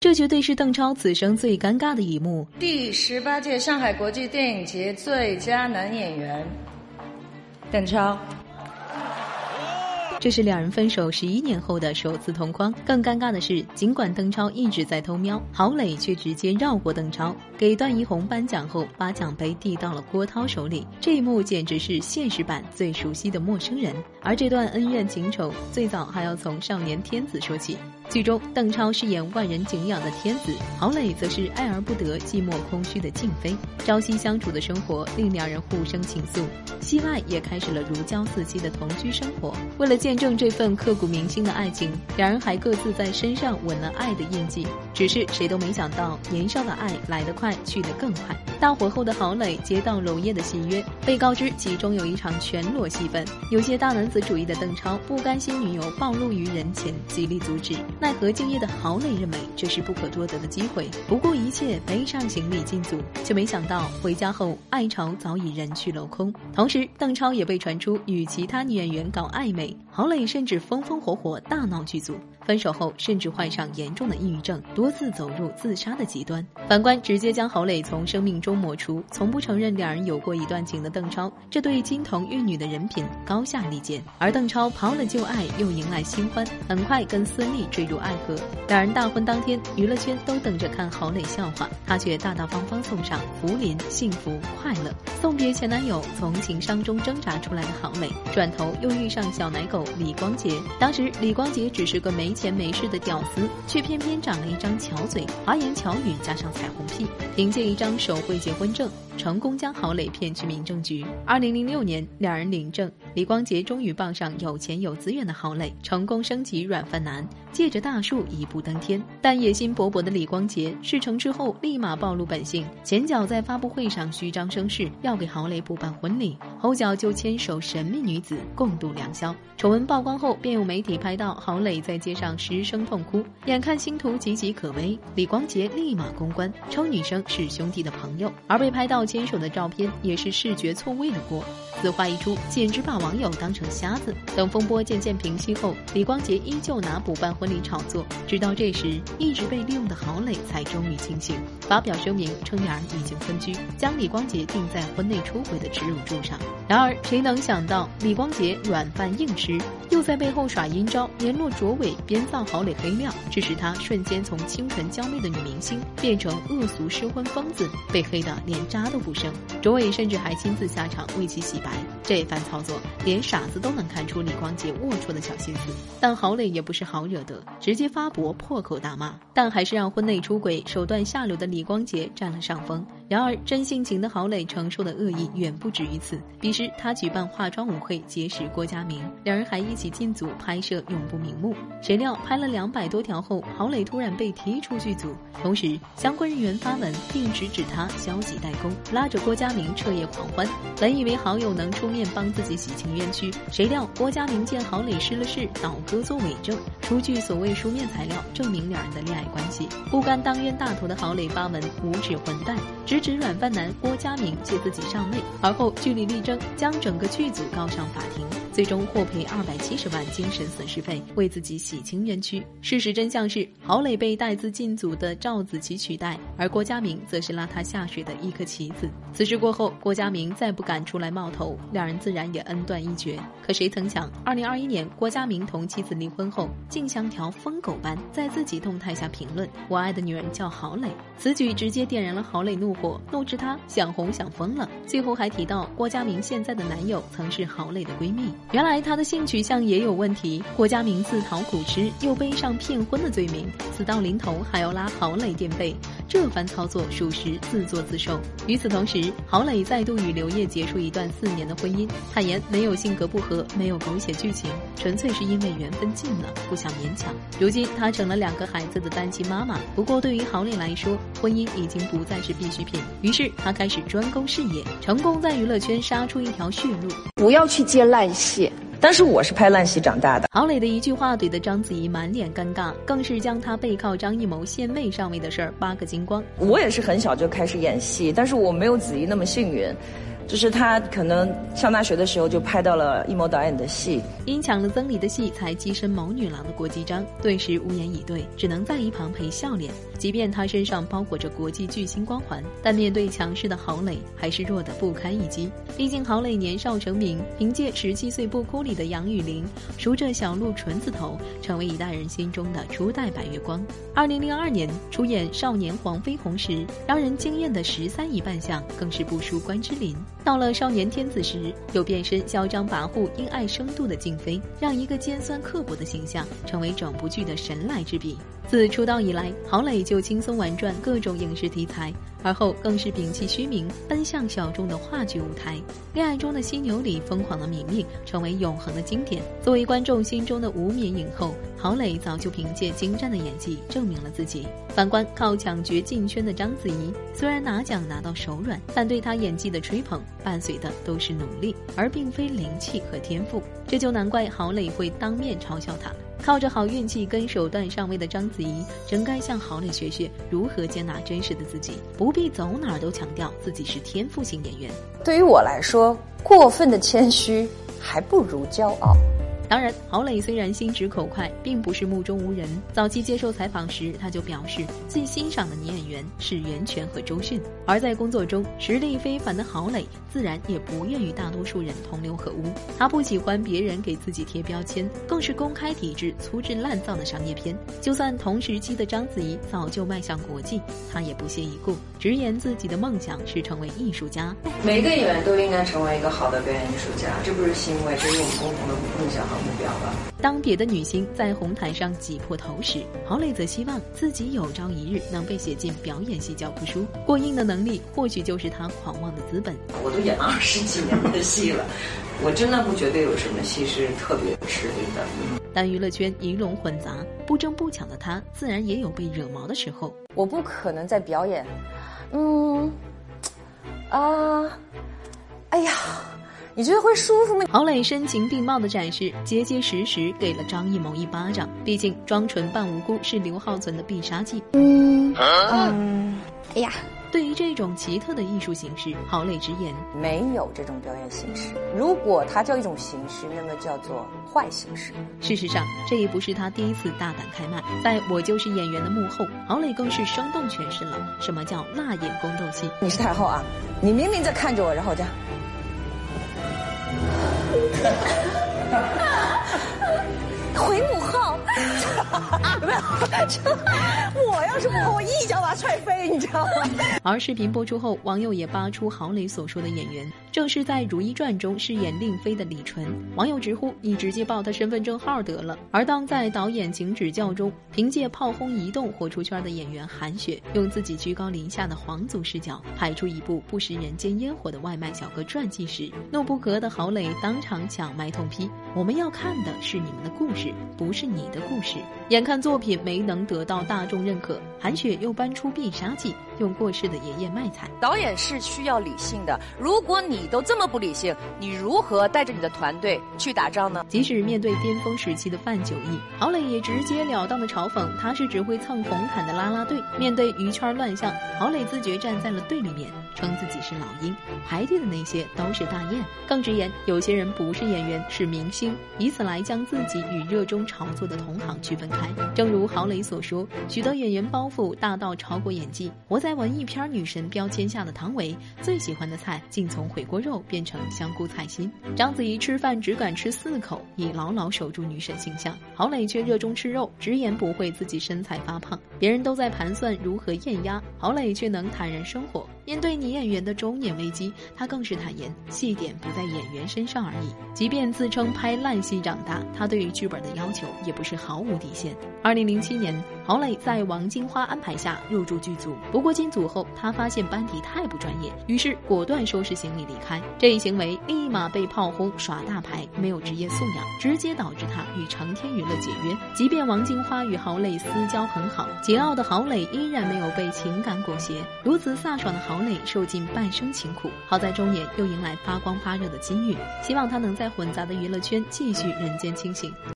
这绝对是邓超此生最尴尬的一幕。第十八届上海国际电影节最佳男演员，邓超。这是两人分手十一年后的首次同框。更尴尬的是，尽管邓超一直在偷瞄，郝蕾却直接绕过邓超，给段奕宏颁奖后，把奖杯递到了郭涛手里。这一幕简直是现实版最熟悉的陌生人。而这段恩怨情仇，最早还要从少年天子说起。剧中，邓超饰演万人敬仰的天子，郝蕾则是爱而不得、寂寞空虚的静妃。朝夕相处的生活令两人互生情愫，戏外也开始了如胶似漆的同居生活。为了见证这份刻骨铭心的爱情，两人还各自在身上吻了爱的印记。只是谁都没想到，年少的爱来得快，去得更快。大火后的郝蕾接到娄烨的戏约，被告知其中有一场全裸戏份。有些大男子主义的邓超不甘心女友暴露于人前，极力阻止。奈何敬业的郝蕾认为这是不可多得的机会，不顾一切背上行李进组，却没想到回家后爱巢早已人去楼空。同时，邓超也被传出与其他女演员搞暧昧。郝蕾甚至风风火火大闹剧组，分手后甚至患上严重的抑郁症，多次走入自杀的极端。反观直接将郝蕾从生命中抹除，从不承认两人有过一段情的邓超，这对金童玉女的人品高下立见。而邓超抛了旧爱，又迎来新欢，很快跟孙俪坠入爱河。两人大婚当天，娱乐圈都等着看郝蕾笑话，他却大大方方送上福临、幸福、快乐，送别前男友从情伤中挣扎出来的郝蕾，转头又遇上小奶狗。李光洁，当时李光洁只是个没钱没势的屌丝，却偏偏长了一张巧嘴，花言巧语加上彩虹屁，凭借一张手绘结婚证。成功将郝蕾骗去民政局。二零零六年，两人领证，李光洁终于傍上有钱有资源的郝蕾，成功升级软饭男，借着大树一步登天。但野心勃勃的李光洁事成之后，立马暴露本性，前脚在发布会上虚张声势，要给郝蕾补办婚礼，后脚就牵手神秘女子共度良宵。丑闻曝光后，便有媒体拍到郝蕾在街上失声痛哭，眼看星途岌岌可危，李光洁立马公关，称女生是兄弟的朋友，而被拍到。牵手的照片也是视觉错位的锅，此话一出，简直把网友当成瞎子。等风波渐渐平息后，李光洁依旧拿补办婚礼炒作，直到这时，一直被利用的郝蕾才终于清醒，发表声明称两人已经分居，将李光洁定在婚内出轨的耻辱柱上。然而，谁能想到李光洁软饭硬吃，又在背后耍阴招，联络卓伟编造郝蕾黑料，致使她瞬间从清纯娇媚的女明星变成恶俗失婚疯子，被黑的连渣都。不生，卓伟甚至还亲自下场为其洗白。这番操作，连傻子都能看出李光洁龌龊的小心思。但郝蕾也不是好惹的，直接发博破口大骂，但还是让婚内出轨、手段下流的李光洁占了上风。然而，真性情的郝蕾承受的恶意远不止于此。彼时，他举办化妆舞会结识郭嘉明，两人还一起进组拍摄《永不瞑目》。谁料拍了两百多条后，郝蕾突然被踢出剧组，同时相关人员发文并直指他消极怠工，拉着郭嘉明彻夜狂欢。本以为好友能出面帮自己洗清冤屈，谁料郭嘉明见郝蕾失了势，倒戈作伪证，出具所谓书面材料证明两人的恋爱关系。不甘当冤大头的郝蕾发文无耻混蛋。指软饭男郭嘉明借自己上位，而后据理力争，将整个剧组告上法庭，最终获赔二百七十万精神损失费，为自己洗清冤屈。事实真相是，郝蕾被带资进组的赵子琪取代，而郭嘉明则是拉他下水的一颗棋子。此事过后，郭嘉明再不敢出来冒头，两人自然也恩断义绝。可谁曾想，二零二一年郭嘉明同妻子离婚后，竟像条疯狗般在自己动态下评论：“我爱的女人叫郝蕾。”此举直接点燃了郝蕾怒火。怒斥她想红想疯了，最后还提到郭嘉明现在的男友曾是郝蕾的闺蜜。原来她的性取向也有问题。郭嘉明自讨苦吃，又背上骗婚的罪名，死到临头还要拉郝蕾垫背，这番操作属实自作自受。与此同时，郝蕾再度与刘烨结束一段四年的婚姻，坦言没有性格不合，没有狗血剧情，纯粹是因为缘分尽了，不想勉强。如今她成了两个孩子的单亲妈妈。不过对于郝蕾来说，婚姻已经不再是必需品。于是他开始专攻事业，成功在娱乐圈杀出一条血路。不要去接烂戏，但是我是拍烂戏长大的。郝蕾的一句话怼得章子怡满脸尴尬，更是将她背靠张艺谋献媚上位的事儿扒个精光。我也是很小就开始演戏，但是我没有子怡那么幸运。就是他可能上大学的时候就拍到了一谋导演的戏，因抢了曾黎的戏才跻身谋女郎的国际章，顿时无言以对，只能在一旁陪笑脸。即便他身上包裹着国际巨星光环，但面对强势的郝蕾，还是弱得不堪一击。毕竟郝蕾年少成名，凭借《十七岁不哭》里的杨钰玲，梳着小鹿纯子头，成为一代人心中的初代白月光。二零零二年出演《少年黄飞鸿》时，让人惊艳的十三姨扮相更是不输关之琳。到了少年天子时，又变身嚣张跋扈、因爱生度的静妃，让一个尖酸刻薄的形象成为整部剧的神来之笔。自出道以来，郝蕾就轻松玩转各种影视题材。而后更是摒弃虚名，奔向小众的话剧舞台。《恋爱中的犀牛》里疯狂的敏敏成为永恒的经典。作为观众心中的无冕影后，郝蕾早就凭借精湛的演技证明了自己。反观靠抢角进圈的章子怡，虽然拿奖拿到手软，但对她演技的吹捧伴随的都是努力，而并非灵气和天赋。这就难怪郝蕾会当面嘲笑他。靠着好运气跟手段上位的章子怡，真该向郝蕾学学如何接纳真实的自己，不必走哪儿都强调自己是天赋型演员。对于我来说，过分的谦虚还不如骄傲。当然，郝蕾虽然心直口快，并不是目中无人。早期接受采访时，他就表示最欣赏的女演员是袁泉和周迅。而在工作中，实力非凡的郝蕾自然也不愿与大多数人同流合污。他不喜欢别人给自己贴标签，更是公开抵制粗制滥造的商业片。就算同时期的章子怡早就迈向国际，他也不屑一顾，直言自己的梦想是成为艺术家。每个演员都应该成为一个好的表演艺术家，这不是欣慰，这是我们共同的梦想。目标了。当别的女星在红毯上挤破头时，郝蕾则希望自己有朝一日能被写进表演系教科书。过硬的能力或许就是她狂妄的资本。我都演了二十几年的戏了，我真的不觉得有什么戏是特别吃力的。但娱乐圈鱼龙混杂，不争不抢的她，自然也有被惹毛的时候。我不可能在表演，嗯，啊，哎呀。你觉得会舒服吗？郝蕾声情并茂的展示，结结实实给了张艺谋一巴掌。毕竟装纯扮无辜是刘浩存的必杀技。嗯嗯，哎呀，对于这种奇特的艺术形式，郝蕾直言没有这种表演形式。如果它叫一种形式，那么叫做坏形式。事实上，这也不是他第一次大胆开麦。在我就是演员的幕后，郝蕾更是生动诠释了什么叫辣眼宫斗戏。你是太后啊，你明明在看着我，然后这样。回母后，有 没有？我要是母后，我一脚把他踹飞，你知道吗？而视频播出后，网友也扒出郝蕾所说的演员，正是在《如懿传》中饰演令妃的李纯。网友直呼：“你直接报他身份证号得了。”而当在导演请指教中，凭借炮轰移动火出圈的演员韩雪，用自己居高临下的皇族视角拍出一部不食人间烟火的外卖小哥传记时，怒不可的郝蕾当场抢麦痛批：“我们要看的是你们的故事。”不是你的故事。眼看作品没能得到大众认可，韩雪又搬出必杀技，用过世的爷爷卖惨。导演是需要理性的，如果你都这么不理性，你如何带着你的团队去打仗呢？即使面对巅峰时期的范九义，郝蕾也直截了当的嘲讽他是只会蹭红毯的啦啦队。面对娱圈乱象，郝蕾自觉站在了对立面，称自己是老鹰，排队的那些都是大雁。更直言，有些人不是演员，是明星，以此来将自己与热衷炒作的同行区分开。正如郝蕾所说，许多演员包袱大到超过演技。活在在文艺片女神标签下的唐维，最喜欢的菜竟从回锅肉变成香菇菜心。章子怡吃饭只敢吃四口，已牢牢守住女神形象。郝蕾却热衷吃肉，直言不讳自己身材发胖。别人都在盘算如何艳压，郝蕾却能坦然生活。面对女演员的中年危机，他更是坦言，戏点不在演员身上而已。即便自称拍烂戏长大，他对于剧本的要求也不是毫无底线。二零零七年，郝蕾在王金花安排下入驻剧组，不过进组后，他发现班底太不专业，于是果断收拾行李离开。这一行为立马被炮轰耍大牌、没有职业素养，直接导致他与成天娱乐解约。即便王金花与郝蕾私交很好，桀骜的郝蕾依然没有被情感裹挟。如此飒爽的郝蕾，受尽半生勤苦，好在中年又迎来发光发热的机遇，希望他能在混杂的娱乐圈继续人间清醒。